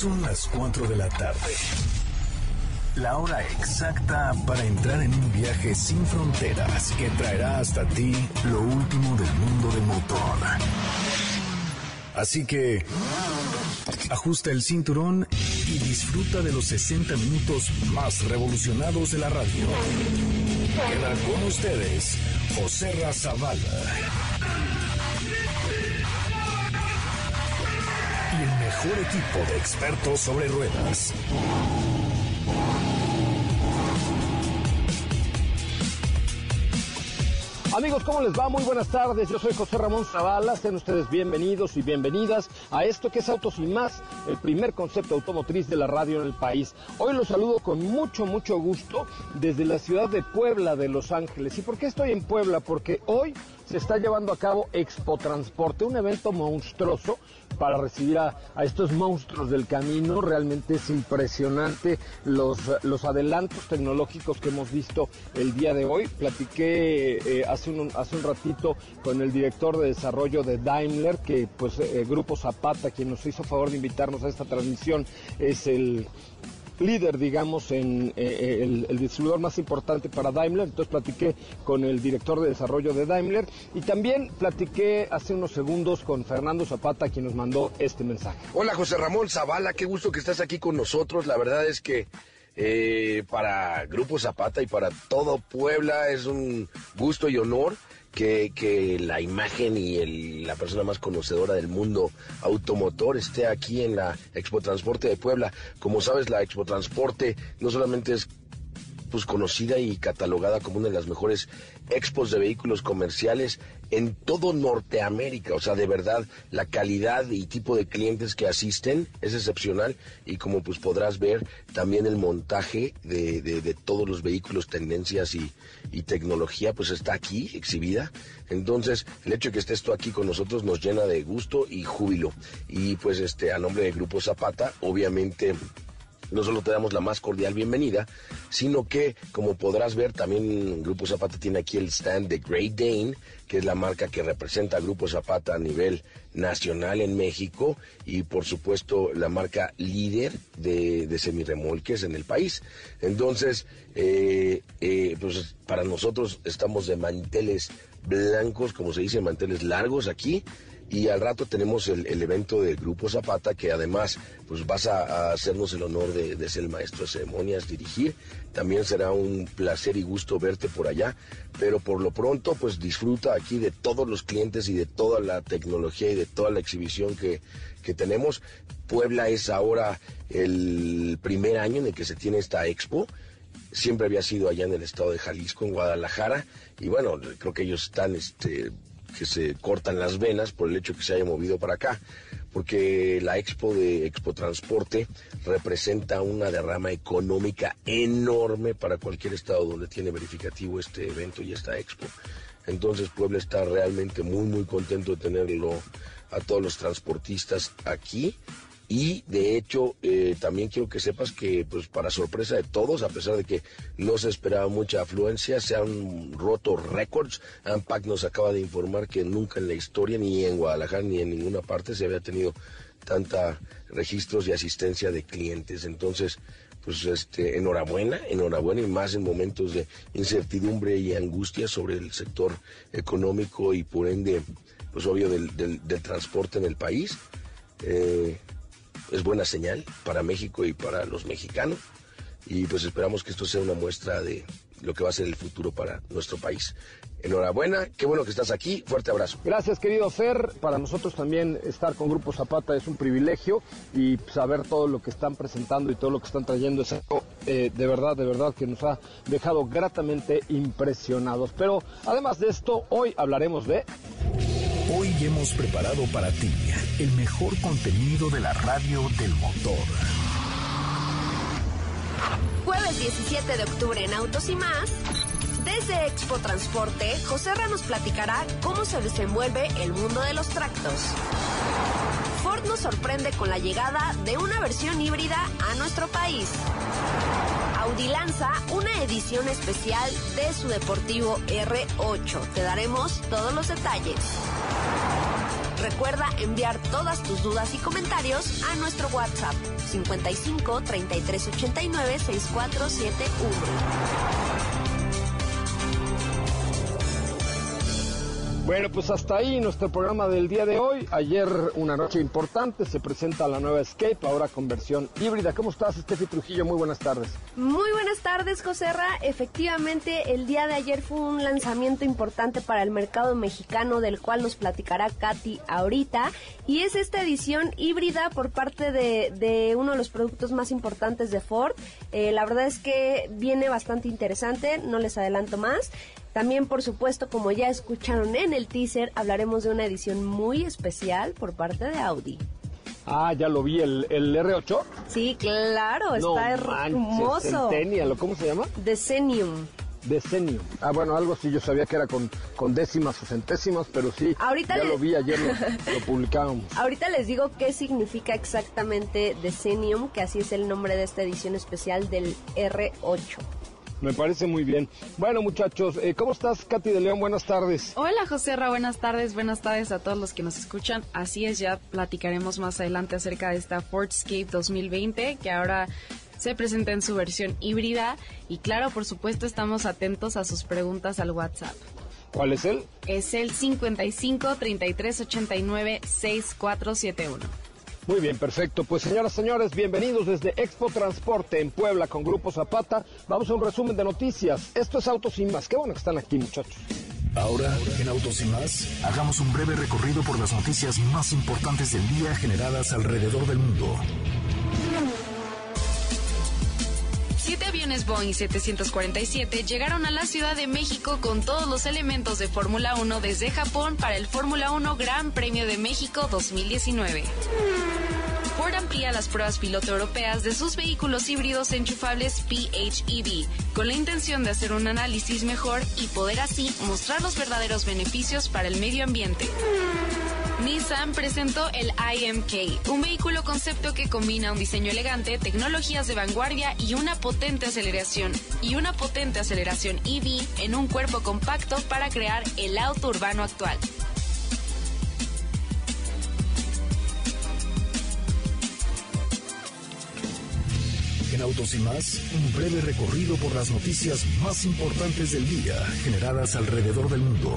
Son las 4 de la tarde. La hora exacta para entrar en un viaje sin fronteras que traerá hasta ti lo último del mundo del motor. Así que ajusta el cinturón y disfruta de los 60 minutos más revolucionados de la radio. Queda con ustedes José Razabala. Mejor equipo de expertos sobre ruedas. Amigos, ¿cómo les va? Muy buenas tardes. Yo soy José Ramón Zavala. Sean ustedes bienvenidos y bienvenidas a esto que es Autos y Más, el primer concepto automotriz de la radio en el país. Hoy los saludo con mucho, mucho gusto desde la ciudad de Puebla de Los Ángeles. ¿Y por qué estoy en Puebla? Porque hoy se está llevando a cabo Expo Transporte, un evento monstruoso para recibir a, estos monstruos del camino. Realmente es impresionante los, los adelantos tecnológicos que hemos visto el día de hoy. Platiqué eh, hace, un, hace un ratito con el director de desarrollo de Daimler, que pues eh, Grupo Zapata, quien nos hizo favor de invitarnos a esta transmisión, es el líder, digamos, en eh, eh, el, distribuidor más importante para Daimler. Entonces platiqué con el director de desarrollo de Daimler y también platiqué hace unos segundos con Fernando Zapata, quien nos mandó este mensaje. Hola José Ramón Zavala, qué gusto que estás aquí con nosotros. La verdad es que eh, para Grupo Zapata y para todo Puebla es un gusto y honor que, la imagen y la persona más conocedora del mundo automotor esté aquí en la Expo Transporte de Puebla. Como sabes, la Expo Transporte no solamente es pues conocida y catalogada como una de las mejores expos de vehículos comerciales en todo Norteamérica. O sea, de verdad, la calidad y tipo de clientes que asisten es excepcional y como pues podrás ver, también el montaje de, de, todos los vehículos, tendencias y, tecnología, pues está aquí exhibida. Entonces, el hecho de que estés tú aquí con nosotros nos llena de gusto y júbilo. Y pues este, a nombre del Grupo Zapata, obviamente no solo te damos la más cordial bienvenida, sino que, como podrás ver, también Grupo Zapata tiene aquí el stand de Great Dane, que es la marca que representa a Grupo Zapata a nivel nacional en México y, por supuesto, la marca líder de, de semirremolques en el país. Entonces, eh, eh, pues para nosotros estamos de manteles blancos, como se dice, manteles largos aquí y al rato tenemos el, evento del Grupo Zapata, que además pues vas a, hacernos el honor de, ser el maestro de ceremonias, dirigir. También será un placer y gusto verte por allá, pero por lo pronto pues disfruta aquí de todos los clientes y de toda la tecnología y de toda la exhibición que, que tenemos. Puebla es ahora el primer año en el que se tiene esta expo siempre había sido allá en el estado de Jalisco, en Guadalajara, y bueno, creo que ellos están este, que se cortan las venas por el hecho que se haya movido para acá, porque la expo de Expo Transporte representa una derrama económica enorme para cualquier estado donde tiene verificativo este evento y esta expo. Entonces Puebla está realmente muy muy contento de tenerlo a todos los transportistas aquí y de hecho, eh, también quiero que sepas que, pues para sorpresa de todos, a pesar de que no se esperaba mucha afluencia, se han roto récords. AMPAC nos acaba de informar que nunca en la historia, ni en Guadalajara, ni en ninguna parte, se había tenido tanta registros y asistencia de clientes. Entonces, pues este, enhorabuena, enhorabuena y más en momentos de incertidumbre y angustia sobre el sector económico y por ende, pues obvio del, del, transporte en el país. Eh, es buena señal para México y para los mexicanos. Y pues esperamos que esto sea una muestra de lo que va a ser el futuro para nuestro país. Enhorabuena, qué bueno que estás aquí, fuerte abrazo. Gracias querido Fer, para nosotros también estar con Grupo Zapata es un privilegio y saber todo lo que están presentando y todo lo que están trayendo es algo eh, de verdad, de verdad que nos ha dejado gratamente impresionados. Pero además de esto, hoy hablaremos de... Hoy hemos preparado para ti el mejor contenido de la radio del motor. Jueves 17 de octubre en Autos y más. Desde Expo Transporte, José Ra nos platicará cómo se desenvuelve el mundo de los tractos. Ford nos sorprende con la llegada de una versión híbrida a nuestro país. Audi lanza una edición especial de su deportivo R8. Te daremos todos los detalles. Recuerda enviar todas tus dudas y comentarios a nuestro WhatsApp 55 33 89 6471. Bueno, pues hasta ahí nuestro programa del día de hoy. Ayer una noche importante, se presenta la nueva Escape, ahora con versión híbrida. ¿Cómo estás, Steffi Trujillo? Muy buenas tardes. Muy buenas tardes, Joserra. Efectivamente, el día de ayer fue un lanzamiento importante para el mercado mexicano, del cual nos platicará Katy ahorita. Y es esta edición híbrida por parte de, uno de los productos más importantes de Ford. Eh, la verdad es que viene bastante interesante, no les adelanto más. También, por supuesto, como ya escucharon en el teaser, hablaremos de una edición muy especial por parte de Audi. Ah, ya lo vi, el, el R8. Sí, claro, está hermoso. Centennial, ¿cómo se llama? Decennium. Decennium. Ah, bueno, algo sí, yo sabía que era con, con décimas o centésimas, pero sí, Ahorita ya lo vi ayer, lo, lo publicábamos. Ahorita les digo qué significa exactamente Decennium, que así es el nombre de esta edición especial del R8. Me parece muy bien. Bueno, muchachos, eh, ¿cómo estás, Katy de León? Buenas tardes. Hola, José Ra, buenas tardes. Buenas tardes a todos los que nos escuchan. Así es, ya platicaremos más adelante acerca de esta Fordscape 2020, que ahora se presenta en su versión híbrida. Y claro, por supuesto, estamos atentos a sus preguntas al WhatsApp. ¿Cuál es el? Es el 55 33 89 6471. Muy bien, perfecto. Pues señoras, señores, bienvenidos desde Expo Transporte en Puebla con Grupo Zapata. Vamos a un resumen de noticias. Esto es Autos y Más. Qué bueno que están aquí, muchachos. Ahora, en Autos y Más, hagamos un breve recorrido por las noticias más importantes del día generadas alrededor del mundo. Siete aviones Boeing 747 llegaron a la Ciudad de México con todos los elementos de Fórmula 1 desde Japón para el Fórmula 1 Gran Premio de México 2019. Ford amplía las pruebas piloto europeas de sus vehículos híbridos enchufables PHEV, con la intención de hacer un análisis mejor y poder así mostrar los verdaderos beneficios para el medio ambiente. Nissan presentó el IMK, un vehículo concepto que combina un diseño elegante, tecnologías de vanguardia y una potente aceleración y una potente aceleración EV en un cuerpo compacto para crear el auto urbano actual. En Autos y más, un breve recorrido por las noticias más importantes del día generadas alrededor del mundo.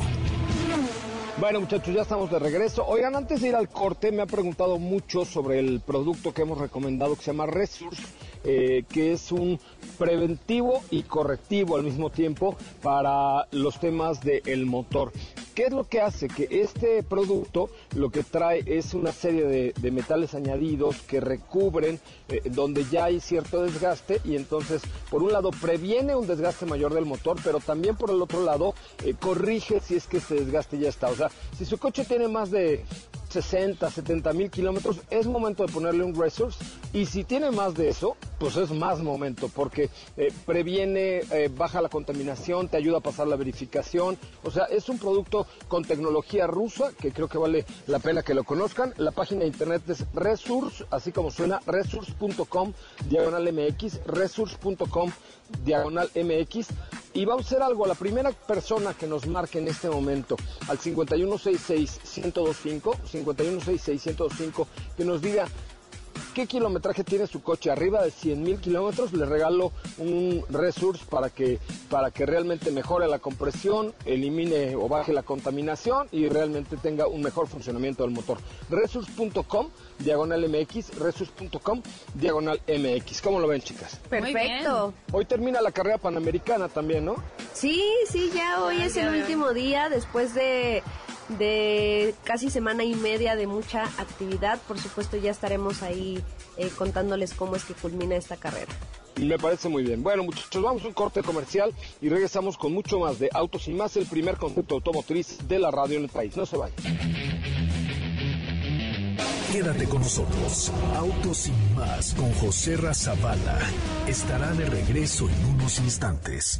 Bueno, muchachos, ya estamos de regreso. Oigan, antes de ir al corte, me ha preguntado mucho sobre el producto que hemos recomendado que se llama Resource, eh, que es un preventivo y correctivo al mismo tiempo para los temas del motor. ¿Qué es lo que hace? Que este producto lo que trae es una serie de, metales añadidos que recubren eh, donde ya hay cierto desgaste y entonces por un lado previene un desgaste mayor del motor, pero también por el otro lado eh, corrige si es que ese desgaste ya está. O sea, si su coche tiene más de 60, 70 mil kilómetros, es momento de ponerle un resource. Y si tiene más de eso, pues es más momento, porque eh, previene, eh, baja la contaminación, te ayuda a pasar la verificación. O sea, es un producto con tecnología rusa que creo que vale la pena que lo conozcan. La página de internet es resource, así como suena, resource.com, diagonal MX, resource.com, diagonal MX. Y vamos a hacer algo, la primera persona que nos marque en este momento al 5166-1025, 5166-1025, que nos diga qué kilometraje tiene su coche, arriba de 100 mil kilómetros, le regalo un resource para que, para que realmente mejore la compresión, elimine o baje la contaminación y realmente tenga un mejor funcionamiento del motor. Resource.com, diagonal MX, resource.com, diagonal MX. ¿Cómo lo ven, chicas? Perfecto. Hoy termina la carrera panamericana también, ¿no? Sí, sí, ya hoy es el último día después de de casi semana y media de mucha actividad. Por supuesto, ya estaremos ahí eh, contándoles cómo es que culmina esta carrera. Me parece muy bien. Bueno, muchachos, vamos a un corte comercial y regresamos con mucho más de Autos y Más, el primer concepto automotriz de la radio en el país. No se vayan. Quédate con nosotros. Autos y Más con José Razabala estará de regreso en unos instantes.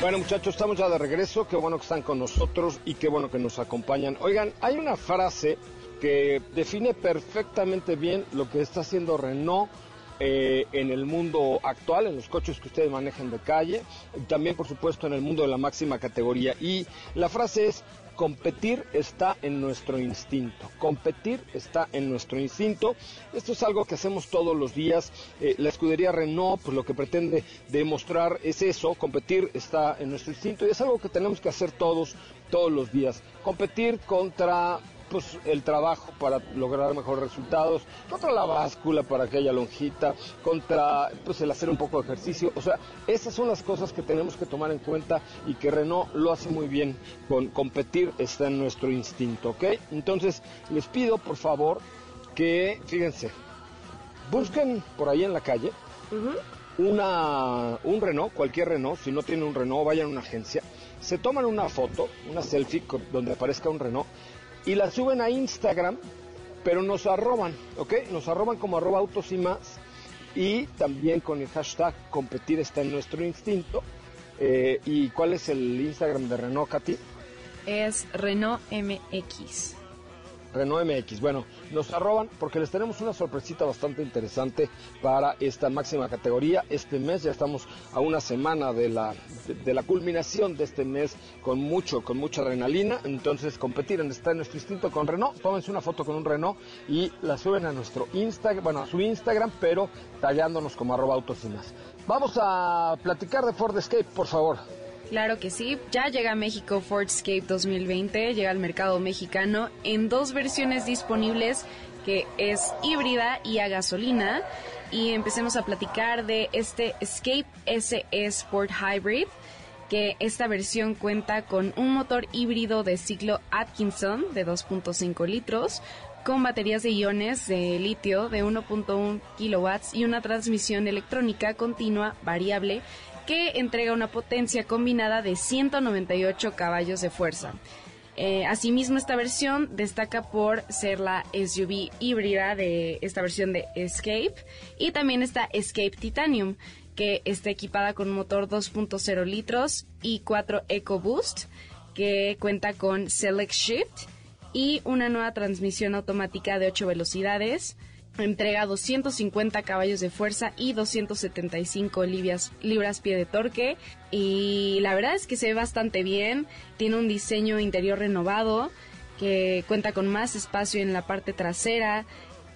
Bueno muchachos, estamos ya de regreso, qué bueno que están con nosotros y qué bueno que nos acompañan. Oigan, hay una frase que define perfectamente bien lo que está haciendo Renault eh, en el mundo actual, en los coches que ustedes manejan de calle, también por supuesto en el mundo de la máxima categoría. Y la frase es, competir está en nuestro instinto, competir está en nuestro instinto. Esto es algo que hacemos todos los días. Eh, la escudería Renault, pues lo que pretende demostrar es eso, competir está en nuestro instinto y es algo que tenemos que hacer todos, todos los días. Competir contra pues el trabajo para lograr mejores resultados, contra la báscula para que haya lonjita, contra pues el hacer un poco de ejercicio, o sea, esas son las cosas que tenemos que tomar en cuenta y que Renault lo hace muy bien con competir está en nuestro instinto, ¿ok? Entonces, les pido por favor que, fíjense, busquen por ahí en la calle una, un Renault, cualquier Renault, si no tienen un Renault, vayan a una agencia, se toman una foto, una selfie donde aparezca un Renault y la suben a Instagram, pero nos arroban, ¿ok? Nos arroban como arroba autos y más y también con el hashtag competir está en nuestro instinto. Eh, ¿Y cuál es el Instagram de Renault, Katy? Es Renault MX. Renault MX. Bueno, nos arroban porque les tenemos una sorpresita bastante interesante para esta máxima categoría. Este mes ya estamos a una semana de la, de, la culminación de este mes con mucho, con mucha adrenalina. Entonces, competir en está en nuestro instinto con Renault. Tómense una foto con un Renault y la suben a nuestro Instagram, bueno, a su Instagram, pero tallándonos como arroba autos y más. Vamos a platicar de Ford Escape, por favor. Claro que sí, ya llega a México Fordscape 2020, llega al mercado mexicano en dos versiones disponibles que es híbrida y a gasolina. Y empecemos a platicar de este Escape SE Sport Hybrid, que esta versión cuenta con un motor híbrido de ciclo Atkinson de 2.5 litros, con baterías de iones de litio de 1.1 kilowatts y una transmisión electrónica continua variable que entrega una potencia combinada de 198 caballos de fuerza. Eh, asimismo, esta versión destaca por ser la SUV híbrida de esta versión de Escape y también está Escape Titanium, que está equipada con un motor 2.0 litros y 4 EcoBoost, que cuenta con Select Shift y una nueva transmisión automática de 8 velocidades, entrega 250 caballos de fuerza y 275 libras, libras pie de torque. Y la verdad es que se ve bastante bien, tiene un diseño interior renovado que cuenta con más espacio en la parte trasera,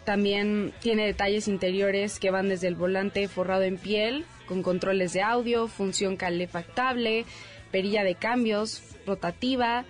también tiene detalles interiores que van desde el volante forrado en piel con controles de audio, función calefactable, perilla de cambios, rotativa,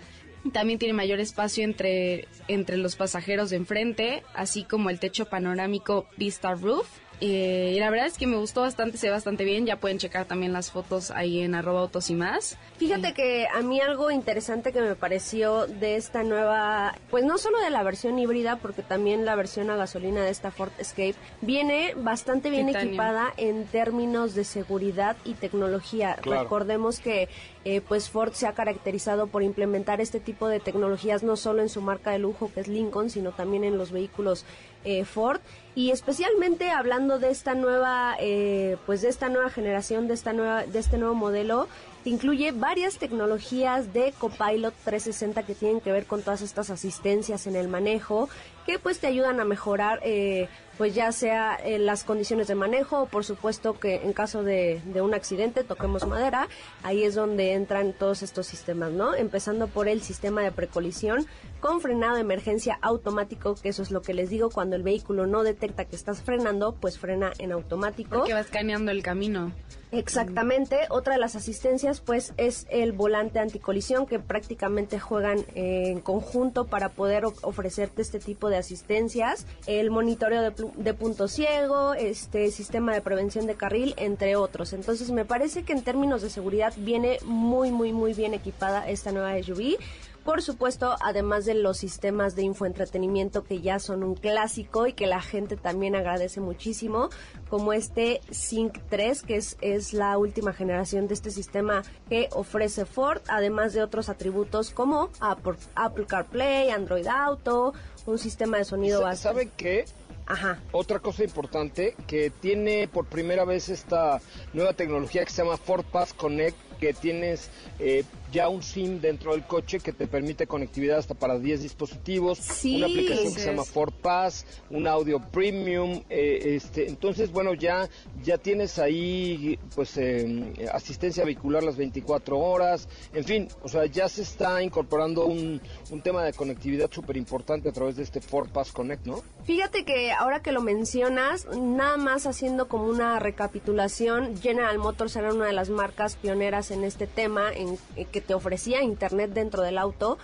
también tiene mayor espacio entre, entre los pasajeros de enfrente, así como el techo panorámico Vista Roof eh, y la verdad es que me gustó bastante, se ve bastante bien. Ya pueden checar también las fotos ahí en arroba autos y más. Fíjate que a mí algo interesante que me pareció de esta nueva, pues no solo de la versión híbrida, porque también la versión a gasolina de esta Ford Escape viene bastante bien equipada en términos de seguridad y tecnología. Recordemos que eh, pues Ford se ha caracterizado por implementar este tipo de tecnologías no solo en su marca de lujo que es Lincoln, sino también en los vehículos eh, Ford y especialmente hablando de esta nueva eh, pues de esta nueva generación de esta nueva de este nuevo modelo incluye varias tecnologías de Copilot 360 que tienen que ver con todas estas asistencias en el manejo que pues te ayudan a mejorar eh, pues ya sea en las condiciones de manejo o por supuesto que en caso de, de, un accidente toquemos madera ahí es donde entran todos estos sistemas no empezando por el sistema de precolisión con frenado de emergencia automático que eso es lo que les digo cuando el vehículo no detecta que estás frenando pues frena en automático. Porque va escaneando el camino Exactamente. Otra de las asistencias, pues, es el volante anticolisión que prácticamente juegan en conjunto para poder ofrecerte este tipo de asistencias. El monitoreo de, punto ciego, este sistema de prevención de carril, entre otros. Entonces, me parece que en términos de seguridad viene muy, muy, muy bien equipada esta nueva SUV Por supuesto, además de los sistemas de infoentretenimiento que ya son un clásico y que la gente también agradece muchísimo, como este Sync 3, que es, es la última generación de este sistema que ofrece Ford, además de otros atributos como Apple, Apple CarPlay, Android Auto, un sistema de sonido Sa- bastante... ¿Saben qué? Ajá. Otra cosa importante que tiene por primera vez esta nueva tecnología que se llama Ford Pass Connect, que tienes eh, ya un SIM dentro del coche que te permite conectividad hasta para 10 dispositivos, Sí. una aplicación que se llama. Ford Pass, un audio premium, eh, este, entonces bueno ya ya tienes ahí pues eh, asistencia vehicular las 24 horas, en fin, o sea ya se está incorporando un, un tema de conectividad súper importante a través de este Ford Pass Connect, ¿no? Fíjate que ahora que lo mencionas, nada más haciendo como una recapitulación, General Motors era una de las marcas pioneras en este tema, en, en que te ofrecía internet dentro del auto.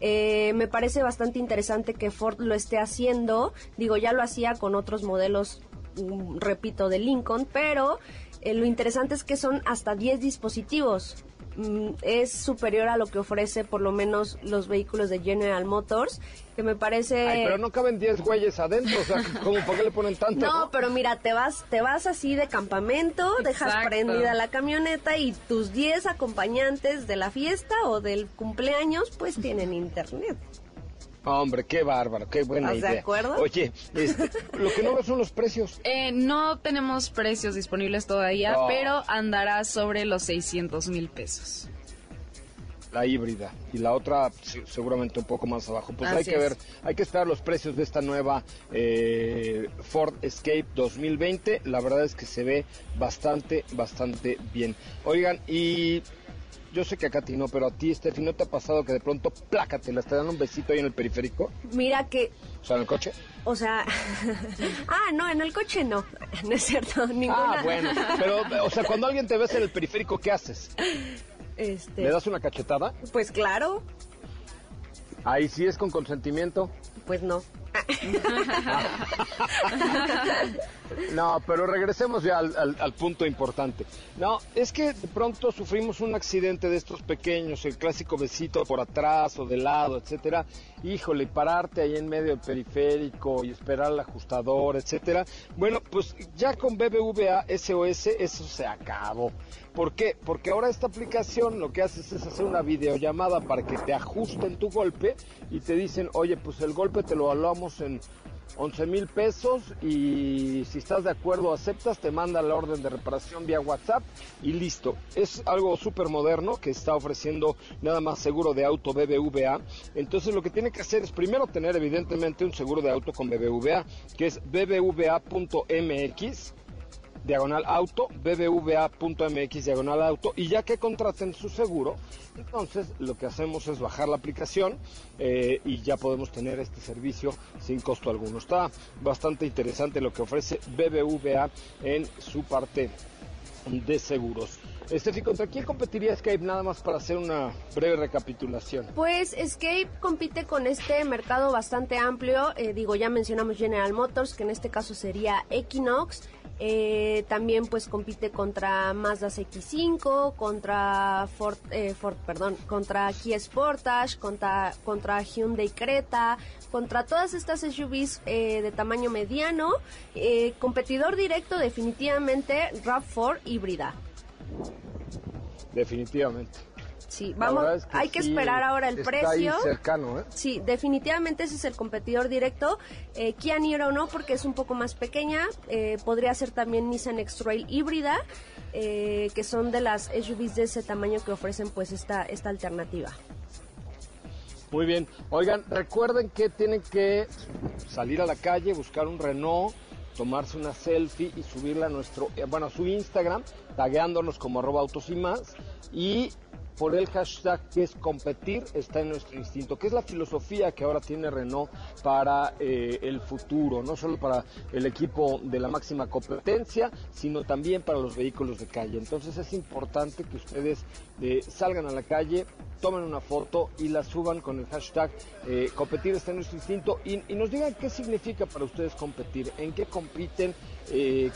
Eh, me parece bastante interesante que Ford lo esté haciendo. Digo, ya lo hacía con otros modelos, mm, repito, de Lincoln, pero eh, lo interesante es que son hasta 10 dispositivos. Mm, es superior a lo que ofrece por lo menos los vehículos de General Motors, que me parece... Ay, pero no caben 10 güeyes adentro, o sea, ¿cómo, ¿por qué le ponen tanto? No, pero mira, te vas, te vas así de campamento, dejas prendida la camioneta y tus 10 acompañantes de la fiesta o del cumpleaños pues tienen internet. Hombre, qué bárbaro, qué buena ¿Estás de idea. acuerdo? Oye, este, lo que no veo son los precios. Eh, no tenemos precios disponibles todavía, pero andará sobre los 600 mil pesos. La híbrida y la otra sí, seguramente un poco más abajo. Pues hay que es. ver, hay que esperar los precios de esta nueva eh, Ford Escape 2020. La verdad es que se ve bastante, bastante bien. Oigan, y yo sé que a ti no, pero a ti, Steffi, ¿no te ha pasado que de pronto, plácate, te dan un besito ahí en el periférico? Mira que, O sea, en el coche. o sea, ah, no, en el coche no, no es cierto, ninguna. Ah, bueno. Pero, o sea, cuando alguien te besa en el periférico, ¿qué haces? Este, ¿Le das una cachetada? pues claro, Ahí sí es con consentimiento. pues no. No, pero regresemos ya al, punto importante. No, es que de pronto sufrimos un accidente de estos pequeños, el clásico besito por atrás o de lado, etcétera. Híjole, y pararte ahí en medio del periférico y esperar al ajustador, etcétera. Bueno, pues ya con BBVA SOS eso se acabó. ¿Por qué? Porque ahora esta aplicación lo que haces es hacer una videollamada para que te ajusten tu golpe y te dicen, oye, pues el golpe te lo hablamos en 11 mil pesos y si estás de acuerdo aceptas, te manda la orden de reparación vía WhatsApp y listo. Es algo súper moderno que está ofreciendo nada más seguro de auto BBVA. Entonces lo que tiene que hacer es primero tener evidentemente un seguro de auto con BBVA, que es bbva.mx diagonal auto, bbva.mx diagonal auto, y ya que contraten su seguro, entonces lo que hacemos es bajar la aplicación eh, y ya podemos tener este servicio sin costo alguno. Está bastante interesante lo que ofrece BBVA en su parte de seguros. Estefi, ¿contra quién competiría Skype? Nada más para hacer una breve recapitulación. Pues Escape compite con este mercado bastante amplio. eh, digo, ya mencionamos General Motors, que en este caso sería Equinox. Eh, también pues compite contra Mazda X5, contra Ford, eh, Ford, perdón, contra Kia Sportage, contra, contra Hyundai Creta, contra todas estas SUVs eh, de tamaño mediano. Eh, competidor directo definitivamente RAV4 híbrida. Definitivamente. Sí, vamos, hay que sí, esperar ahora el está precio. Ahí cercano, ¿eh? Sí, definitivamente ese es el competidor directo. Eh, Kia Niro no, porque es un poco más pequeña. Eh, podría ser también Nissan X-Trail híbrida, eh, que son de las SUVs de ese tamaño que ofrecen pues esta, esta alternativa. Muy bien. Oigan, recuerden que tienen que salir a la calle, buscar un Renault, tomarse una selfie y subirla a nuestro, bueno, a su Instagram, tagueándonos como arroba autos y más. Y por el hashtag que es competir está en nuestro instinto, que es la filosofía que ahora tiene Renault para eh, el futuro, no solo para el equipo de la máxima competencia, sino también para los vehículos de calle. Entonces es importante que ustedes eh, salgan a la calle, tomen una foto y la suban con el hashtag eh, competir está en nuestro instinto y, y nos digan qué significa para ustedes competir, en qué compiten,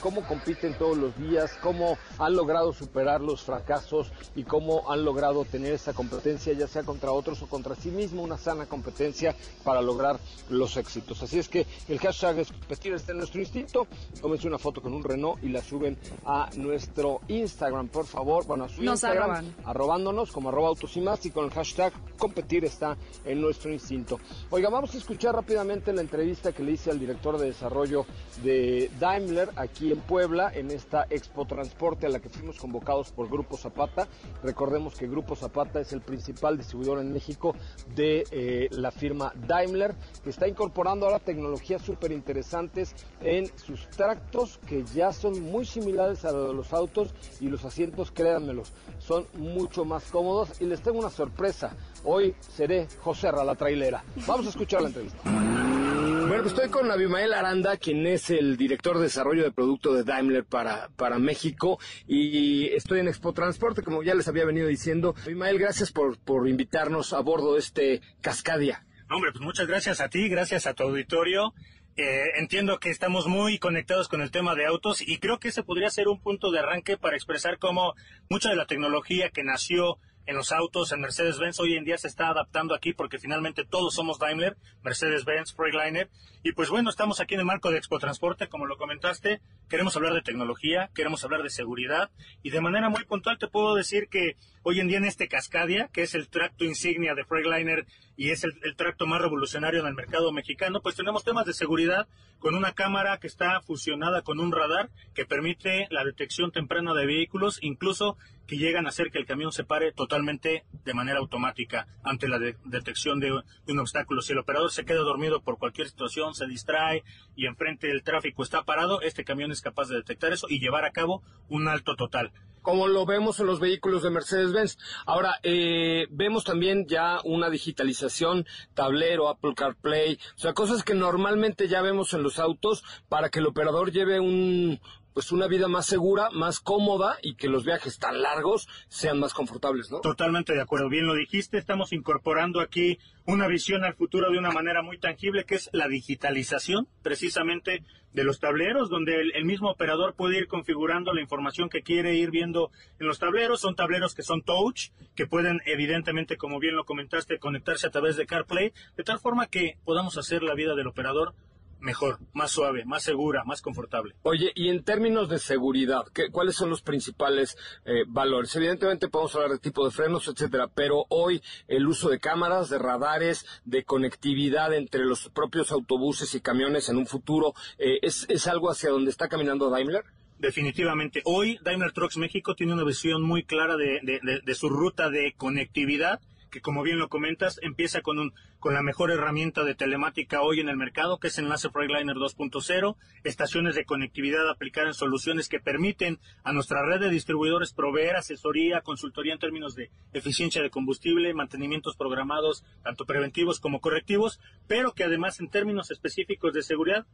cómo compiten todos los días, cómo han logrado superar los fracasos y cómo han logrado tener esa competencia, ya sea contra otros o contra sí mismo, una sana competencia para lograr los éxitos. Así es que el hashtag es competir está en nuestro instinto, tómense una foto con un Renault y la suben a nuestro Instagram, por favor, bueno, a su Nos Instagram, arroban. arrobándonos como arroba autos y más y con el hashtag competir está en nuestro instinto. Oiga, vamos a escuchar rápidamente la entrevista que le hice al director de desarrollo de Daimler aquí en Puebla, en esta Expo Transporte a la que fuimos convocados por Grupo Zapata. Recordemos que Grupo Zapata es el principal distribuidor en México de eh, la firma Daimler, que está incorporando ahora tecnologías súper interesantes en sus tractos que ya son muy similares a los autos y los asientos, créanmelos, son mucho más cómodos y les tengo una sorpresa. Hoy seré José Ra, la trailera. Vamos a escuchar la entrevista. Bueno, pues estoy con Abimael Aranda, quien es el director de desarrollo de producto de Daimler para, para México. Y estoy en Expo Transporte, como ya les había venido diciendo. Abimael, gracias por, por invitarnos a bordo de este Cascadia. Hombre, pues muchas gracias a ti, gracias a tu auditorio. Eh, entiendo que estamos muy conectados con el tema de autos y creo que ese podría ser un punto de arranque para expresar cómo mucha de la tecnología que nació en los autos, en Mercedes-Benz, hoy en día se está adaptando aquí porque finalmente todos somos Daimler, Mercedes-Benz, Freightliner. Y pues bueno, estamos aquí en el marco de Expo Transporte, como lo comentaste, queremos hablar de tecnología, queremos hablar de seguridad. Y de manera muy puntual te puedo decir que hoy en día en este Cascadia, que es el tracto insignia de Freightliner y es el, tracto más revolucionario en el mercado mexicano, pues tenemos temas de seguridad con una cámara que está fusionada con un radar que permite la detección temprana de vehículos, incluso que llegan a hacer que el camión se pare totalmente de manera automática ante la de- detección de, un obstáculo. Si el operador se queda dormido por cualquier situación, se distrae y enfrente el tráfico está parado, este camión es capaz de detectar eso y llevar a cabo un alto total. como lo vemos en los vehículos de Mercedes-Benz. Ahora, eh, vemos también ya una digitalización, tablero, Apple CarPlay, o sea, cosas que normalmente ya vemos en los autos para que el operador lleve un pues una vida más segura, más cómoda y que los viajes tan largos sean más confortables, ¿no? Totalmente de acuerdo. Bien lo dijiste, estamos incorporando aquí una visión al futuro de una manera muy tangible, que es la digitalización precisamente de los tableros, donde el, mismo operador puede ir configurando la información que quiere ir viendo en los tableros. Son tableros que son touch, que pueden evidentemente, como bien lo comentaste, conectarse a través de CarPlay, de tal forma que podamos hacer la vida del operador mejor, más suave, más segura, más confortable. Oye, y en términos de seguridad, ¿qué, ¿cuáles son los principales eh, valores? Evidentemente podemos hablar de tipo de frenos, etcétera, pero hoy el uso de cámaras, de radares, de conectividad entre los propios autobuses y camiones en un futuro, eh, ¿es, ¿es algo hacia donde está caminando Daimler? Definitivamente. Hoy Daimler Trucks México tiene una visión muy clara de, de- de- de su ruta de conectividad, que como bien lo comentas, empieza con, un, con la mejor herramienta de telemática hoy en el mercado, que es Enlace Freightliner 2.0, estaciones de conectividad aplicar en soluciones que permiten a nuestra red de distribuidores proveer asesoría, consultoría en términos de eficiencia de combustible, mantenimientos programados, tanto preventivos como correctivos, pero que además en términos específicos de seguridad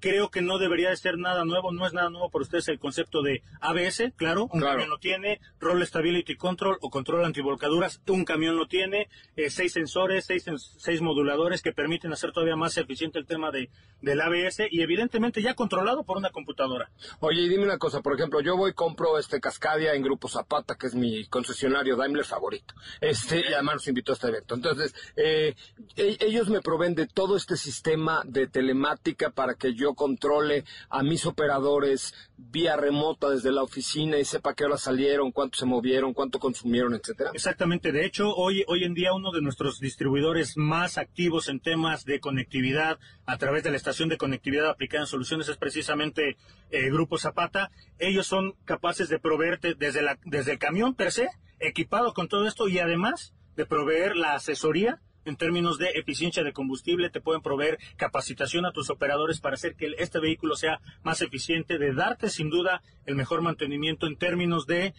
creo que no debería de ser nada nuevo, no es nada nuevo para ustedes el concepto de ABS, claro, un Claro. camión lo tiene, Roll Stability Control o control antivolcaduras, un camión lo tiene, eh, seis sensores, seis, seis moduladores que permiten hacer todavía más eficiente el tema de, del ABS y evidentemente ya controlado por una computadora. Oye, y dime una cosa, por ejemplo, yo voy y compro este Cascadia en Grupo Zapata, que es mi concesionario Daimler favorito. Este, y además nos invitó a este evento. Entonces, eh, e- ellos me proveen de todo este sistema de telemática para que yo controle a mis operadores vía remota desde la oficina y sepa qué horas salieron, cuánto se movieron, cuánto consumieron, etcétera. Exactamente, de hecho, hoy, hoy en día uno de nuestros distribuidores más activos en temas de conectividad a través de la estación de conectividad aplicada en soluciones es precisamente eh, Grupo Zapata. Ellos son capaces de proveerte desde, la, desde el camión per se, equipado con todo esto y además de proveer la asesoría en términos de eficiencia de combustible, te pueden proveer capacitación a tus operadores para hacer que este vehículo sea más eficiente, de darte sin duda el mejor mantenimiento en términos de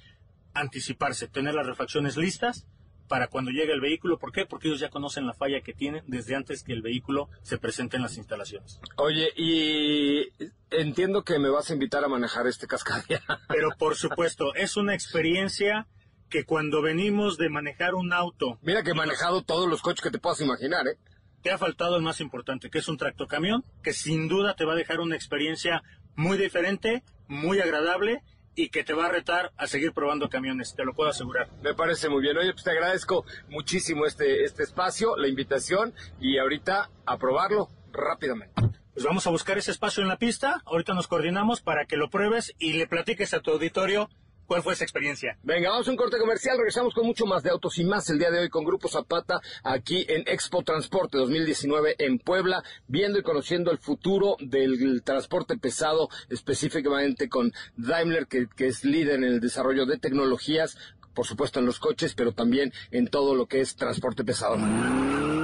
anticiparse, tener las refacciones listas para cuando llegue el vehículo. ¿Por qué? Porque ellos ya conocen la falla que tienen desde antes que el vehículo se presente en las instalaciones. Oye, y entiendo que me vas a invitar a manejar este Cascadia. Pero por supuesto, es una experiencia que cuando venimos de manejar un auto, Mira que he manejado todos los coches que te puedas imaginar, ¿eh? te ha faltado el más importante, que es un tractocamión, que sin duda te va a dejar una experiencia muy diferente, muy agradable y que te va a retar a seguir probando camiones, te lo puedo asegurar. Me parece muy bien. Oye, pues te agradezco muchísimo este, este espacio, la invitación y ahorita a probarlo rápidamente. Pues vamos a buscar ese espacio en la pista, ahorita nos coordinamos para que lo pruebes y le platiques a tu auditorio cuál fue esa experiencia. Venga, vamos a un corte comercial. Regresamos con mucho más de autos y más el día de hoy con Grupo Zapata aquí en Expo Transporte 2019 en Puebla, viendo y conociendo el futuro del transporte pesado, específicamente con Daimler, que, que es líder en el desarrollo de tecnologías. Por supuesto en los coches, pero también en todo lo que es transporte pesado.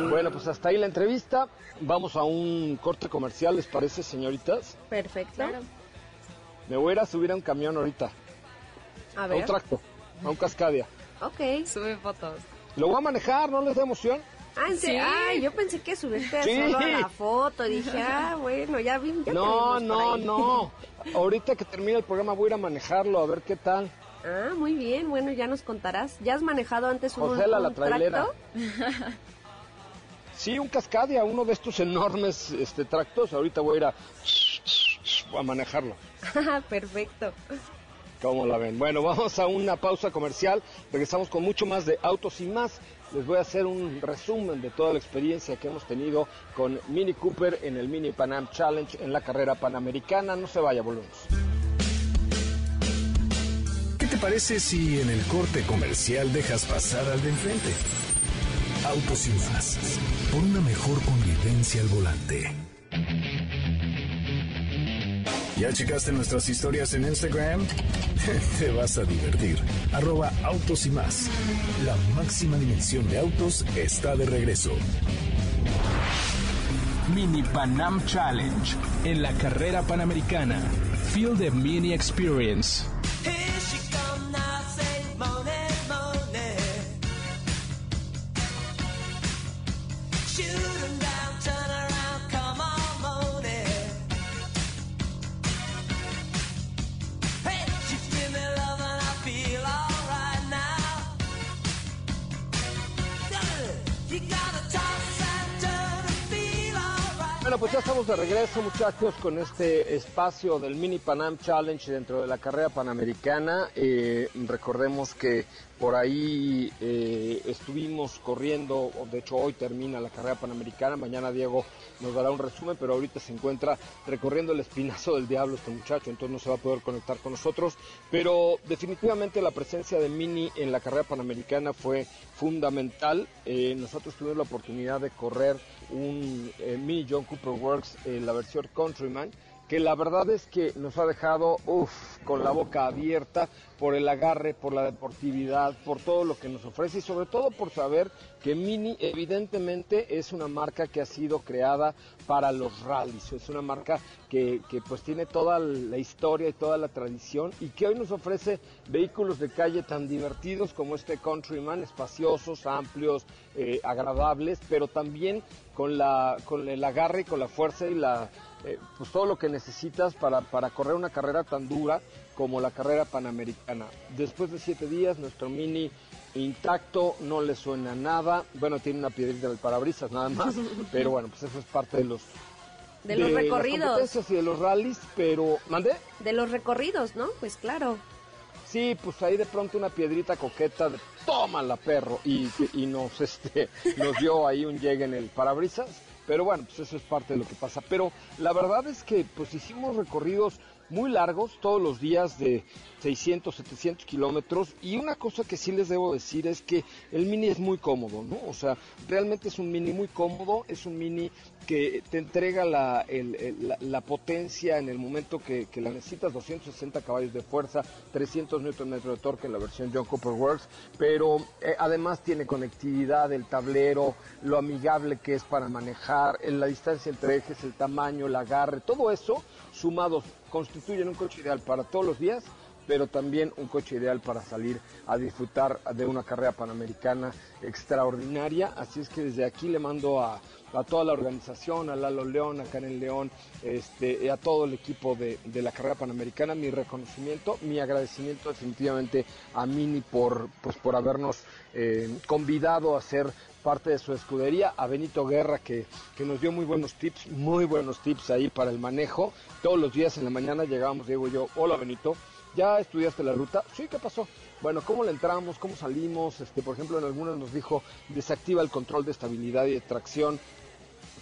Bueno, pues hasta ahí la entrevista. Vamos a un corte comercial, ¿les parece, señoritas? Perfecto. Me voy a ir a subir a un camión ahorita, A a un tracto, a un cascadia. Ok. Sube fotos. Lo voy a manejar, ¿no les da emoción? Ah, ¿en serio? Ay, yo pensé que subiste Sí. solo a la foto. Dije, ah, bueno, ya vi. Ya te No, no, ahí. no. Ahorita que termine el programa voy a ir a manejarlo, a ver qué tal. Ah, muy bien. Bueno, ya nos contarás. ¿Ya has manejado antes un, Josela, la un trailera. tracto? Sí, un cascadia, uno de estos enormes este, tractos. Ahorita voy a ir a, a manejarlo. Ah, Perfecto. ¿Cómo la ven? Bueno, vamos a una pausa comercial. Regresamos con mucho más de autos y más. Les voy a hacer un resumen de toda la experiencia que hemos tenido con Mini Cooper en el Mini Panam Challenge en la carrera panamericana. No se vaya, volvemos. ¿Qué te parece si en el corte comercial dejas pasar al de enfrente? Autos y más. Por una mejor convivencia al volante. ¿Ya checaste nuestras historias en Instagram? Te vas a divertir. Arroba autos y más. La máxima dimensión de autos está de regreso. Mini Panam Challenge en la carrera panamericana. Feel the Mini Experience. Regreso, muchachos, con este espacio del Mini Panam Challenge dentro de la carrera panamericana. Eh, recordemos que por ahí eh, estuvimos corriendo, de hecho hoy termina la carrera panamericana, mañana Diego nos dará un resumen, pero ahorita se encuentra recorriendo el espinazo del diablo este muchacho, entonces no se va a poder conectar con nosotros, pero definitivamente la presencia de Mini en la carrera panamericana fue fundamental. Eh, nosotros tuvimos la oportunidad de correr un eh, John Cooper Works, eh, la versión Countryman, que la verdad es que nos ha dejado uf, con la boca abierta por el agarre, por la deportividad, por todo lo que nos ofrece y sobre todo por saber que Mini evidentemente es una marca que ha sido creada para los rallies, es una marca que, pues tiene toda la historia y toda la tradición y que hoy nos ofrece vehículos de calle tan divertidos como este Countryman, espaciosos, amplios, eh, agradables, pero también con, con el agarre y con la fuerza y la, eh, pues todo lo que necesitas para, para correr una carrera tan dura como la carrera panamericana. Después de siete días, nuestro mini intacto, no le suena nada. Bueno, tiene una piedrita del parabrisas nada más, pero bueno, pues eso es parte de los De los las recorridos. competencias y de los rallies, pero ¿mandé? De los recorridos, ¿no? Pues claro. Sí, pues ahí de pronto una piedrita coqueta de tómala perro y, y nos este nos dio ahí un llegue en el parabrisas, pero bueno, pues eso es parte de lo que pasa. Pero la verdad es que pues hicimos recorridos muy largos todos los días de 600, 700 kilómetros y una cosa que sí les debo decir es que el mini es muy cómodo, ¿no? O sea, realmente es un mini muy cómodo, es un mini que te entrega la, la potencia en el momento que, que la necesitas, 260 caballos de fuerza, 300 Nm de torque en la versión John Cooper Works, pero eh, además tiene conectividad, el tablero, lo amigable que es para manejar, en la distancia entre ejes, el tamaño, el agarre, todo eso sumados constituyen un coche ideal para todos los días pero también un coche ideal para salir a disfrutar de una carrera panamericana extraordinaria. Así es que desde aquí le mando a, a toda la organización, a Lalo León, a Karen León, este, a todo el equipo de, de la carrera panamericana, mi reconocimiento, mi agradecimiento definitivamente a Mini por, pues, por habernos eh, convidado a ser parte de su escudería, a Benito Guerra que, que nos dio muy buenos tips, muy buenos tips ahí para el manejo. Todos los días en la mañana llegábamos, Diego y yo, hola Benito, ¿ya estudiaste la ruta? Sí, ¿qué pasó? Bueno, ¿cómo le entramos? ¿Cómo salimos? Este, por ejemplo, en algunos nos dijo, desactiva el control de estabilidad y de tracción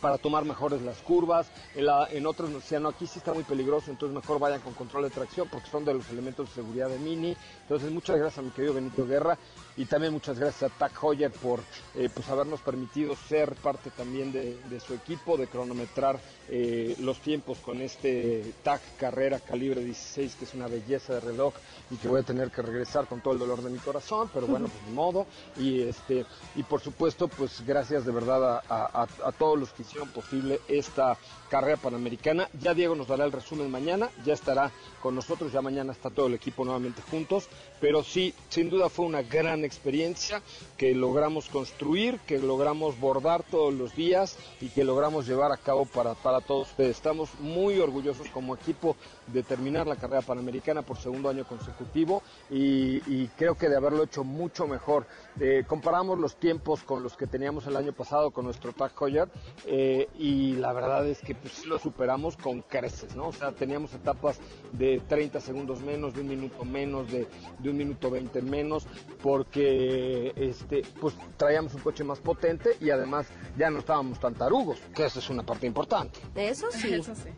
para tomar mejores las curvas. En, la- otros nos decían, no, aquí sí está muy peligroso, entonces mejor vayan con control de tracción porque son de los elementos de seguridad de Mini. Entonces, muchas gracias a mi querido Benito Guerra y también muchas gracias a Tac Hoyer por eh, pues habernos permitido ser parte también de, su equipo, de cronometrar eh, los tiempos con este TAC Carrera Calibre 16, que es una belleza de reloj y que voy a tener que regresar con todo el dolor de mi corazón, pero bueno, pues ni modo. Y este y por supuesto, pues gracias de verdad a- a todos los que posible esta carrera panamericana. Ya Diego nos dará el resumen mañana, ya estará con nosotros, ya mañana está todo el equipo nuevamente juntos, pero sí, sin duda fue una gran experiencia que logramos construir, que logramos bordar todos los días y que logramos llevar a cabo para, para todos ustedes. Estamos muy orgullosos como equipo de terminar la carrera panamericana por segundo año consecutivo y creo que de haberlo hecho mucho mejor. Eh, comparamos los tiempos con los que teníamos el año pasado con nuestro Tag Heuer eh, y la verdad es que pues, sí lo superamos con creces, ¿no? O sea, teníamos etapas de 30 segundos menos, de un minuto menos, de, de un minuto 20 menos, porque este, pues traíamos un coche más potente y además ya no estábamos tan tarugos, que esa es una parte importante. Eso sí. Eso sí.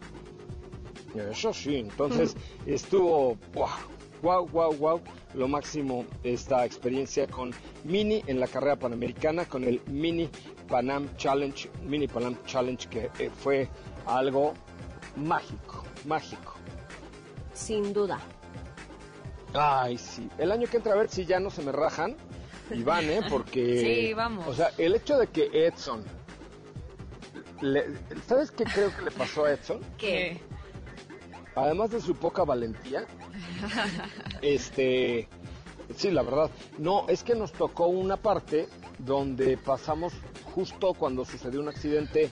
Eso sí, entonces estuvo wow, wow, wow, lo máximo esta experiencia con Mini en la carrera panamericana, con el Mini Panam Challenge, Mini Panam Challenge que eh, fue algo mágico, mágico. Sin duda. Ay, sí, el año que entra a ver si ya no se me rajan y van, ¿eh? Porque... Sí, vamos. O sea, el hecho de que Edson... le- ¿Sabes qué creo que le pasó a Edson? ¿Qué? Además de su poca valentía, este, sí, la verdad, no, es que nos tocó una parte donde pasamos justo cuando sucedió un accidente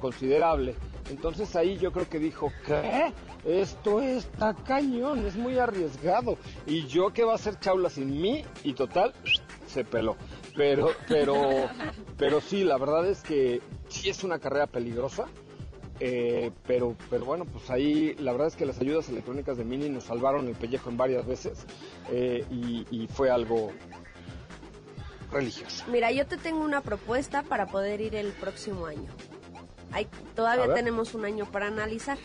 considerable. Entonces ahí yo creo que dijo, ¿qué? Esto está cañón, es muy arriesgado. Y yo que va a hacer chaula sin mí y total, se peló. Pero, pero, pero sí, la verdad es que sí es una carrera peligrosa. Eh, pero, pero bueno, pues ahí la verdad es que las ayudas electrónicas de Mini nos salvaron el pellejo en varias veces eh, y, y fue algo religioso. Mira, yo te tengo una propuesta para poder ir el próximo año. Hay, todavía tenemos un año para analizar,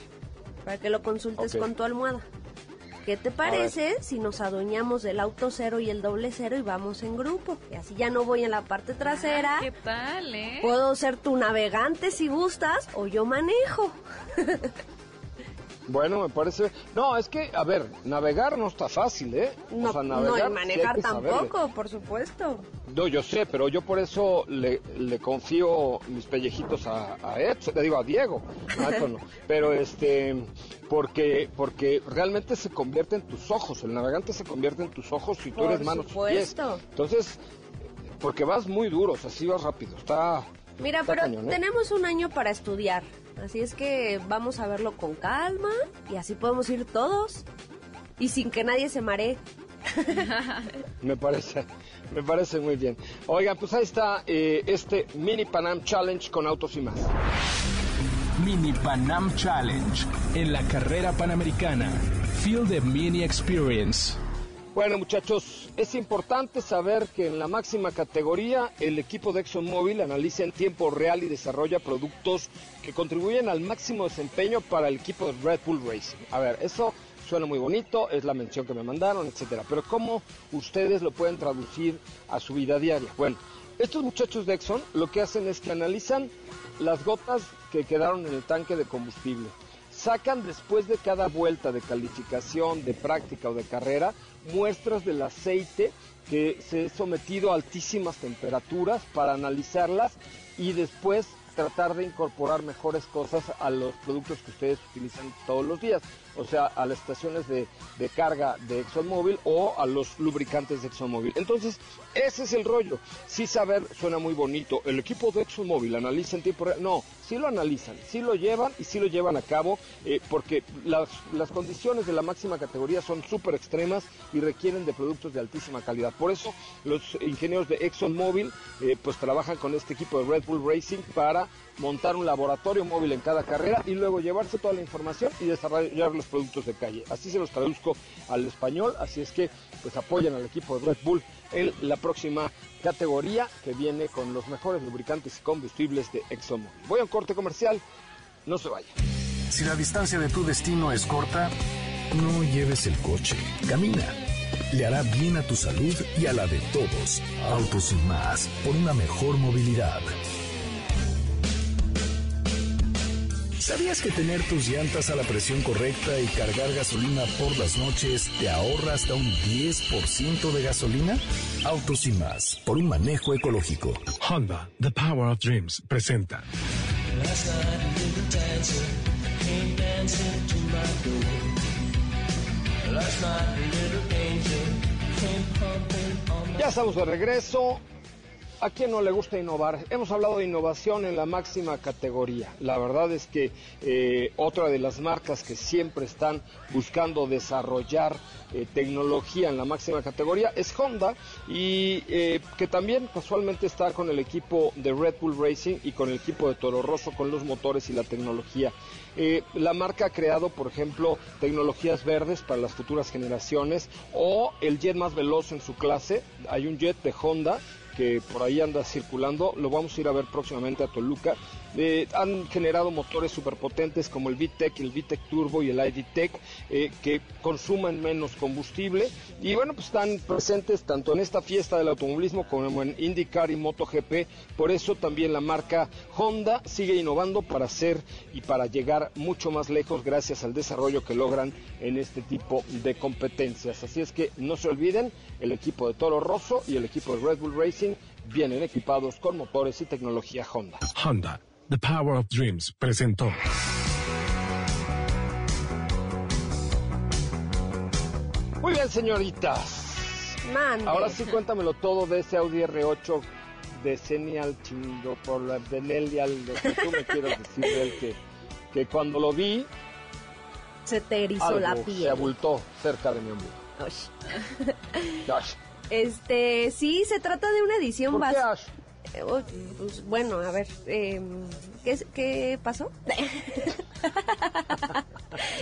para que lo consultes con tu almohada. ¿Qué te parece si nos adueñamos del auto cero y el doble cero y vamos en grupo? Y así ya no voy en la parte trasera. ¿Qué tal, eh? Puedo ser tu navegante si gustas o yo manejo. Bueno, me parece... No, es que, a ver, navegar no está fácil, ¿eh? No, o sea, no, navegar y sí hay manejar saberle. tampoco, por supuesto. No, yo sé, pero yo por eso le, le confío mis pellejitos a, a Edson, le digo a Diego, a Edson no. pero este, porque, porque realmente se convierte en tus ojos, el navegante se convierte en tus ojos si tú Por eres manos y pies. supuesto. Entonces, porque vas muy duro, o sea, sí vas rápido, está... Mira, está pero cañón, ¿eh? tenemos un año para estudiar, así es que vamos a verlo con calma y así podemos ir todos y sin que nadie se maree. Me parece, me parece muy bien. Oigan, pues ahí está eh, este Mini Panam Challenge con autos y más. Mini Panam Challenge en la carrera panamericana. Feel the Mini Experience. Bueno, muchachos, es importante saber que en la máxima categoría el equipo de ExxonMobil analiza en tiempo real y desarrolla productos que contribuyen al máximo desempeño para el equipo de Red Bull Racing. A ver, eso suena muy bonito, es la mención que me mandaron, etcétera. Pero ¿cómo ustedes lo pueden traducir a su vida diaria? Bueno, estos muchachos de Exxon lo que hacen es que analizan las gotas que quedaron en el tanque de combustible sacan después de cada vuelta de calificación, de práctica o de carrera, muestras del aceite que se es sometido a altísimas temperaturas para analizarlas y después tratar de incorporar mejores cosas a los productos que ustedes utilizan todos los días. O sea, a las estaciones de, de carga de ExxonMobil o a los lubricantes de ExxonMobil. Entonces, ese es el rollo. Sí saber suena muy bonito. El equipo de ExxonMobil analiza en tiempo real. No, sí lo analizan, sí lo llevan y sí lo llevan a cabo eh, porque las, las condiciones de la máxima categoría son súper extremas y requieren de productos de altísima calidad. Por eso los ingenieros de ExxonMobil eh, pues trabajan con este equipo de Red Bull Racing para montar un laboratorio móvil en cada carrera y luego llevarse toda la información y desarrollar los productos de calle. Así se los traduzco al español, así es que pues apoyan al equipo de Red Bull en la próxima categoría que viene con los mejores lubricantes y combustibles de ExxonMobil. Voy a un corte comercial, no se vaya. Si la distancia de tu destino es corta, no lleves el coche, camina. Le hará bien a tu salud y a la de todos. Autos y más, por una mejor movilidad. ¿Sabías que tener tus llantas a la presión correcta y cargar gasolina por las noches te ahorra hasta un 10% de gasolina? Autos y más, por un manejo ecológico. Honda, The Power of Dreams, presenta. Ya estamos de regreso. ¿A quién no le gusta innovar? Hemos hablado de innovación en la máxima categoría. La verdad es que eh, otra de las marcas que siempre están buscando desarrollar eh, tecnología en la máxima categoría es Honda y eh, que también casualmente está con el equipo de Red Bull Racing y con el equipo de Toro Rosso con los motores y la tecnología. La marca ha creado, por ejemplo, tecnologías verdes para las futuras generaciones o el jet más veloz en su clase. Hay un jet de Honda que por ahí anda circulando, lo vamos a ir a ver próximamente a Toluca. Eh, han generado motores superpotentes como el VTEC, el VTEC Turbo y el IDTEC eh, que consumen menos combustible y bueno, pues están presentes tanto en esta fiesta del automovilismo como en IndyCar y MotoGP. Por eso también la marca Honda sigue innovando para hacer y para llegar mucho más lejos gracias al desarrollo que logran en este tipo de competencias. Así es que no se olviden, el equipo de Toro Rosso y el equipo de Red Bull Racing vienen equipados con motores y tecnología Honda. Honda, The Power of Dreams, presentó. Muy bien, señoritas. Mande. Ahora sí cuéntamelo todo de ese Audi R8 de Senial Chindo por la de Nelial, lo que tú me quieras decir de él que, que cuando lo vi Se te erizó algo la se piel. abultó cerca de mi ombligo. Ush. Ash. Este, sí, se trata de una edición ¿Por qué bas- Ash? Eh, oh, pues, bueno, a ver, eh, ¿qué, ¿qué pasó?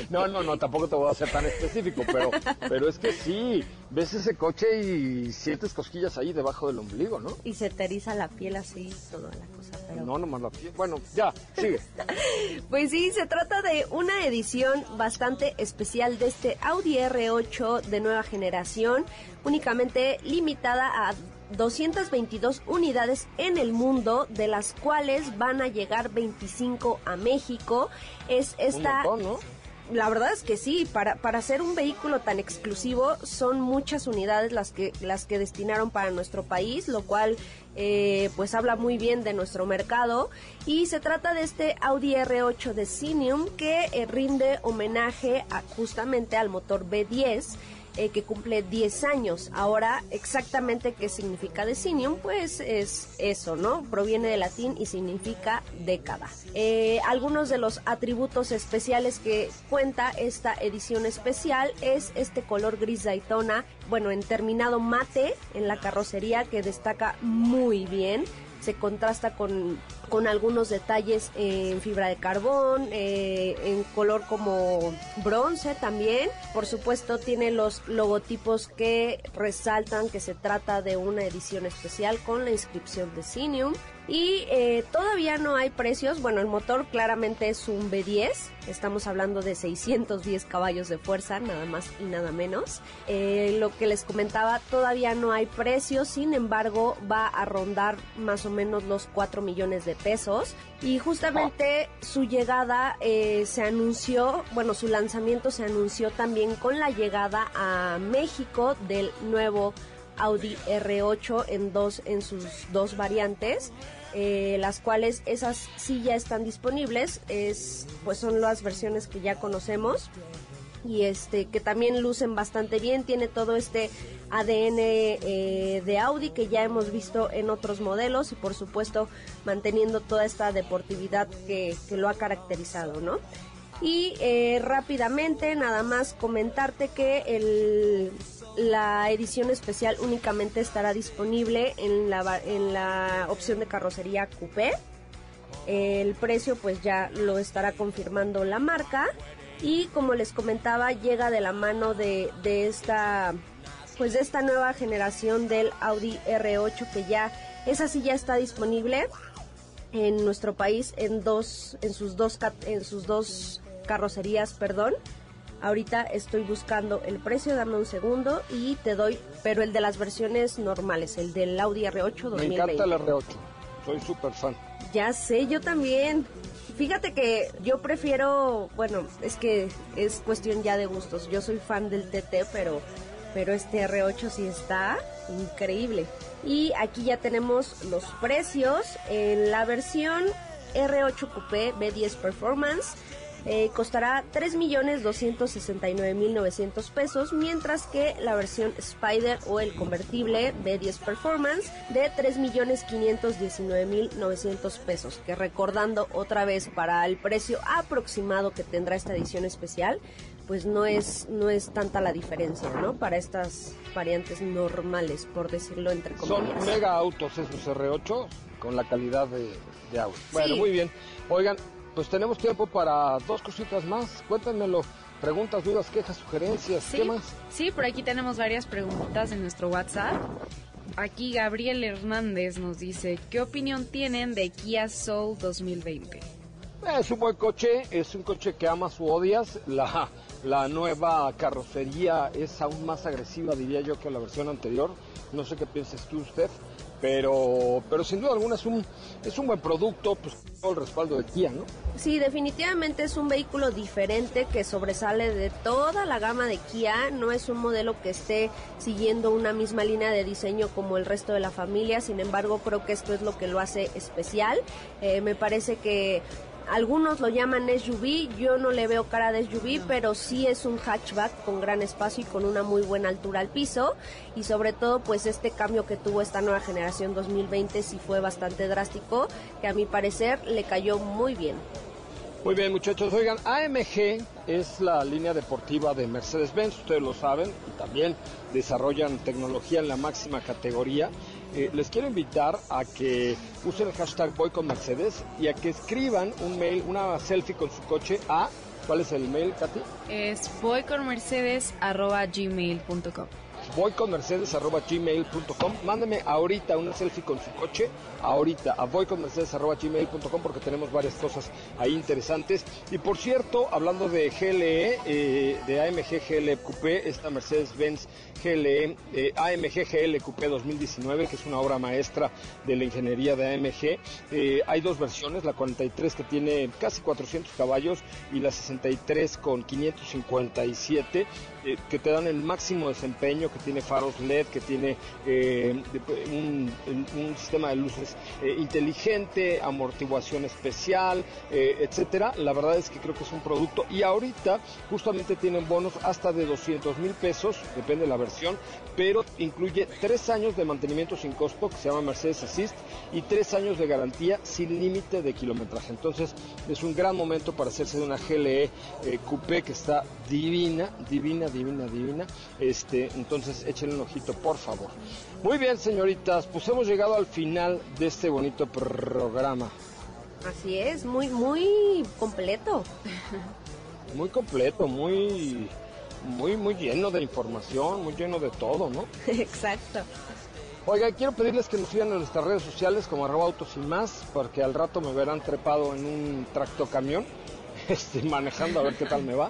No, no, no, tampoco te voy a ser tan específico, pero, pero es que sí, ves ese coche y sientes cosquillas ahí debajo del ombligo, ¿no? y se te eriza la piel así, toda la cosa. Pero... No, nomás la piel. Bueno, ya, sigue. Pues sí, se trata de una edición bastante especial de este Audi R8 de nueva generación, únicamente limitada a 222 unidades en el mundo, de las cuales van a llegar 25 a México. Es esta Un montón, ¿no? la verdad es que sí, para, para ser un vehículo tan exclusivo son muchas unidades las que, las que destinaron para nuestro país, lo cual eh, pues habla muy bien de nuestro mercado. Y se trata de este Audi R8 de Cinium que eh, rinde homenaje a, justamente al motor B10 eh, que cumple 10 años. Ahora, exactamente qué significa Decinium, pues es eso, ¿no? Proviene del latín y significa década. Eh, algunos de los atributos especiales que cuenta esta edición especial es este color gris Daytona, bueno, en terminado mate en la carrocería que destaca muy bien se contrasta con, con algunos detalles en fibra de carbón, eh, en color como bronce también. Por supuesto tiene los logotipos que resaltan que se trata de una edición especial con la inscripción de Cinium. Y eh, todavía no hay precios. Bueno, el motor claramente es un B10. Estamos hablando de 610 caballos de fuerza, nada más y nada menos. Eh, lo que les comentaba, todavía no hay precios. Sin embargo, va a rondar más o menos los 4 millones de pesos. Y justamente su llegada eh, se anunció, bueno, su lanzamiento se anunció también con la llegada a México del nuevo Audi R8 en dos en sus dos variantes eh, las cuales esas sí ya están disponibles es pues son las versiones que ya conocemos y este que también lucen bastante bien tiene todo este ADN eh, de Audi que ya hemos visto en otros modelos y por supuesto manteniendo toda esta deportividad que, que lo ha caracterizado no y eh, rápidamente nada más comentarte que el, la edición especial únicamente estará disponible en la, en la opción de carrocería coupé el precio pues ya lo estará confirmando la marca y como les comentaba llega de la mano de, de esta pues de esta nueva generación del Audi R8 que ya esa sí ya está disponible en nuestro país en dos en sus dos en sus dos carrocerías, perdón. Ahorita estoy buscando el precio, dame un segundo y te doy, pero el de las versiones normales, el del Audi R8 2020. Me encanta el R8, soy súper fan. Ya sé, yo también. Fíjate que yo prefiero, bueno, es que es cuestión ya de gustos. Yo soy fan del TT, pero, pero este R8 sí está increíble. Y aquí ya tenemos los precios. En la versión R8 Coupé B10 Performance eh, costará 3.269.900 pesos, mientras que la versión Spider o el convertible B10 Performance de 3.519.900 pesos, que recordando otra vez para el precio aproximado que tendrá esta edición especial, pues no es, no es tanta la diferencia, ¿no? Para estas variantes normales, por decirlo entre comillas. Son mega autos esos R8 con la calidad de, de auto. Bueno, muy bien. Oigan, pues tenemos tiempo para dos cositas más. Cuéntenmelo. Preguntas, dudas, quejas, sugerencias, Sí, ¿qué más? Sí, por aquí tenemos varias preguntas en nuestro WhatsApp. Aquí Gabriel Hernández nos dice, ¿qué opinión tienen de Kia Soul 2020? Es un buen coche, es un coche que amas o odias. La, la nueva carrocería es aún más agresiva, diría yo, que la versión anterior. No sé qué pienses tú, usted, pero, pero sin duda alguna es un, es un buen producto, pues todo el respaldo de Kia, ¿no? Sí, definitivamente es un vehículo diferente que sobresale de toda la gama de Kia. No es un modelo que esté siguiendo una misma línea de diseño como el resto de la familia. Sin embargo, creo que esto es lo que lo hace especial. Eh, me parece que algunos lo llaman SUV, yo no le veo cara de SUV, pero sí es un hatchback con gran espacio y con una muy buena altura al piso y sobre todo pues este cambio que tuvo esta nueva generación 2020 sí fue bastante drástico, que a mi parecer le cayó muy bien. Muy bien, muchachos. Oigan, AMG es la línea deportiva de Mercedes-Benz, ustedes lo saben, y también desarrollan tecnología en la máxima categoría. Eh, les quiero invitar a que usen el hashtag Voy con Mercedes y a que escriban un mail, una selfie con su coche a. ¿Cuál es el mail, Katy? Es voyconmercedes.gmail.com voy con mercedes.gmail.com. Mándeme ahorita una selfie con su coche, ahorita a voy con mercedes.gmail.com porque tenemos varias cosas ahí interesantes. Y por cierto, hablando de GLE, eh, de AMG GLE Coupé, esta Mercedes-Benz GLE, eh, AMG GL Coupé 2019, que es una obra maestra de la ingeniería de AMG. Eh, hay dos versiones, la 43 que tiene casi 400 caballos y la 63 con 557, eh, que te dan el máximo desempeño, que tiene faros LED, que tiene eh, un sistema de luces eh, inteligente, amortiguación especial, eh, etcétera. La verdad es que creo que es un producto y ahorita justamente tienen bonos hasta de 200 mil pesos, depende de la versión, pero incluye tres años de mantenimiento sin costo, que se llama Mercedes Assist, y tres años de garantía sin límite de kilometraje. Entonces es un gran momento para hacerse de una GLE eh, Coupé que está divina, divina, divina, divina. Este, entonces échenle un ojito, por favor. Muy bien, señoritas, pues hemos llegado al final de este bonito programa. Así es, muy, muy completo. Muy completo, muy, muy, muy lleno de información, muy lleno de todo, ¿no? Exacto. Oiga, quiero pedirles que nos sigan en nuestras redes sociales como arroba autos y más, porque al rato me verán trepado en un tractocamión, este, manejando a ver qué tal me va.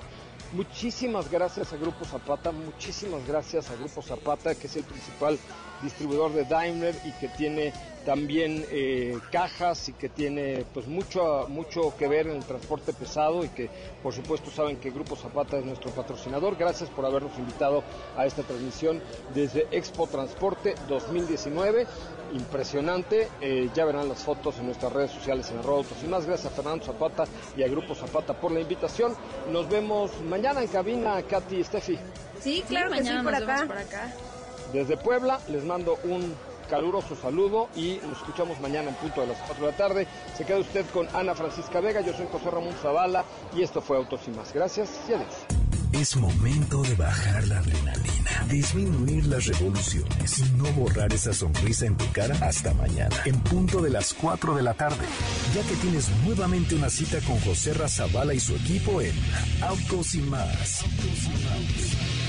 Muchísimas gracias a Grupo Zapata, muchísimas gracias a Grupo Zapata, que es el principal distribuidor de Daimler y que tiene también eh, cajas y que tiene pues mucho, mucho que ver en el transporte pesado y que por supuesto saben que Grupo Zapata es nuestro patrocinador. Gracias por habernos invitado a esta transmisión desde Expo Transporte 2019. Impresionante, eh, ya verán las fotos en nuestras redes sociales en autos y más. Gracias a Fernando Zapata y a Grupo Zapata por la invitación. Nos vemos mañana en cabina, Katy y Steffi. Sí, claro que sí, mañana por nos vemos acá. por acá. Desde Puebla les mando un caluroso saludo y nos escuchamos mañana en punto de las 4 de la tarde. Se queda usted con Ana Francisca Vega, yo soy José Ramón Zavala y esto fue Autos y más. Gracias y adiós. Es momento de bajar la adrenalina, disminuir las revoluciones y no borrar esa sonrisa en tu cara hasta mañana, en punto de las 4 de la tarde, ya que tienes nuevamente una cita con José Razabala y su equipo en Autos y más. Autos y más.